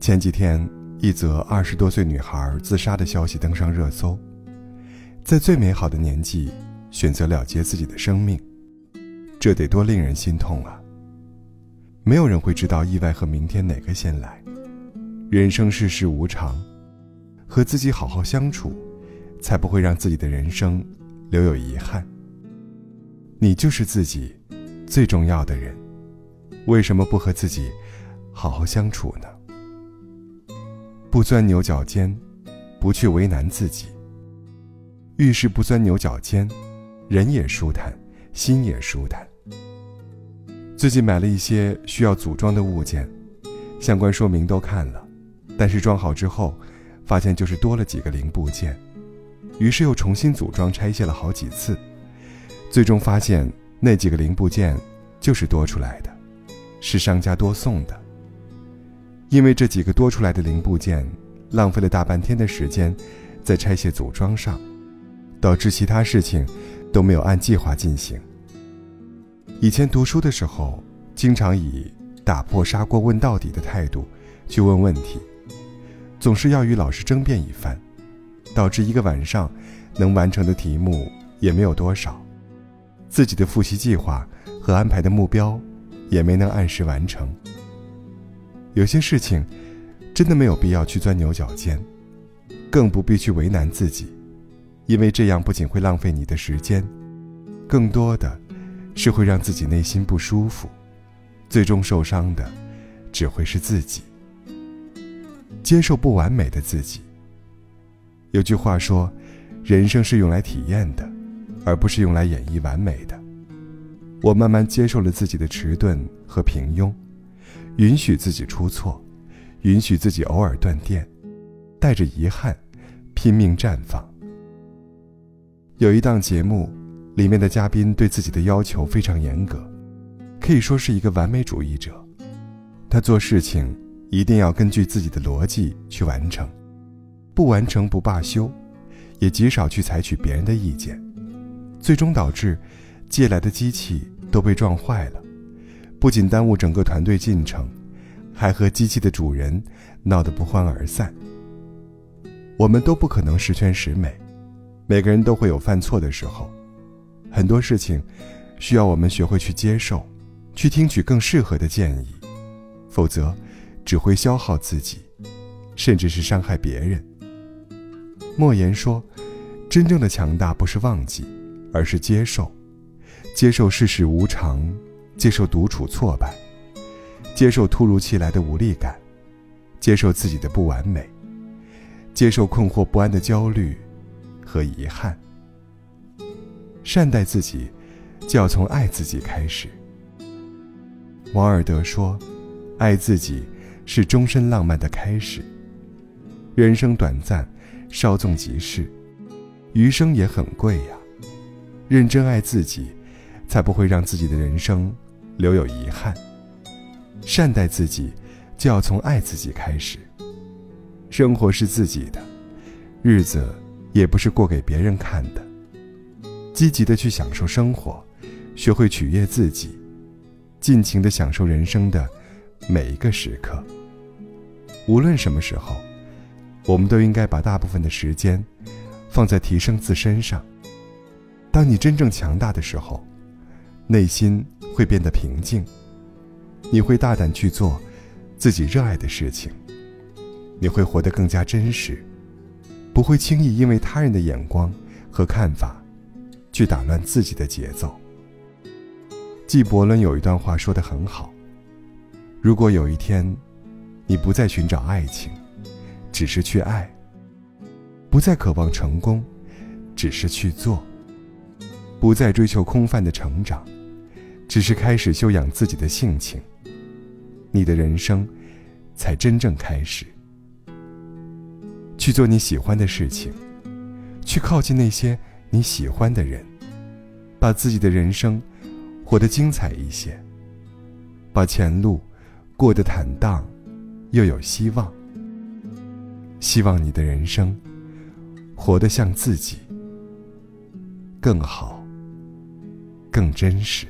前几天，一则二十多岁女孩自杀的消息登上热搜。在最美好的年纪，选择了结自己的生命，这得多令人心痛啊！没有人会知道意外和明天哪个先来。人生世事无常，和自己好好相处，才不会让自己的人生留有遗憾。你就是自己最重要的人，为什么不和自己好好相处呢？不钻牛角尖，不去为难自己。遇事不钻牛角尖，人也舒坦，心也舒坦。最近买了一些需要组装的物件，相关说明都看了，但是装好之后，发现就是多了几个零部件，于是又重新组装拆卸了好几次，最终发现那几个零部件就是多出来的，是商家多送的。因为这几个多出来的零部件，浪费了大半天的时间，在拆卸组装上，导致其他事情都没有按计划进行。以前读书的时候，经常以打破砂锅问到底的态度去问问题，总是要与老师争辩一番，导致一个晚上能完成的题目也没有多少，自己的复习计划和安排的目标也没能按时完成。有些事情，真的没有必要去钻牛角尖，更不必去为难自己，因为这样不仅会浪费你的时间，更多的是会让自己内心不舒服，最终受伤的只会是自己。接受不完美的自己。有句话说：“人生是用来体验的，而不是用来演绎完美的。”我慢慢接受了自己的迟钝和平庸。允许自己出错，允许自己偶尔断电，带着遗憾，拼命绽放。有一档节目，里面的嘉宾对自己的要求非常严格，可以说是一个完美主义者。他做事情一定要根据自己的逻辑去完成，不完成不罢休，也极少去采取别人的意见，最终导致借来的机器都被撞坏了。不仅耽误整个团队进程，还和机器的主人闹得不欢而散。我们都不可能十全十美，每个人都会有犯错的时候。很多事情需要我们学会去接受，去听取更适合的建议，否则只会消耗自己，甚至是伤害别人。莫言说：“真正的强大不是忘记，而是接受，接受世事无常。”接受独处挫败，接受突如其来的无力感，接受自己的不完美，接受困惑不安的焦虑和遗憾。善待自己，就要从爱自己开始。王尔德说：“爱自己是终身浪漫的开始。”人生短暂，稍纵即逝，余生也很贵呀。认真爱自己，才不会让自己的人生。留有遗憾。善待自己，就要从爱自己开始。生活是自己的，日子也不是过给别人看的。积极的去享受生活，学会取悦自己，尽情的享受人生的每一个时刻。无论什么时候，我们都应该把大部分的时间放在提升自身上。当你真正强大的时候，内心。会变得平静，你会大胆去做自己热爱的事情，你会活得更加真实，不会轻易因为他人的眼光和看法去打乱自己的节奏。纪伯伦有一段话说得很好：如果有一天，你不再寻找爱情，只是去爱；不再渴望成功，只是去做；不再追求空泛的成长。只是开始修养自己的性情，你的人生才真正开始。去做你喜欢的事情，去靠近那些你喜欢的人，把自己的人生活得精彩一些，把前路过得坦荡又有希望。希望你的人生活得像自己，更好，更真实。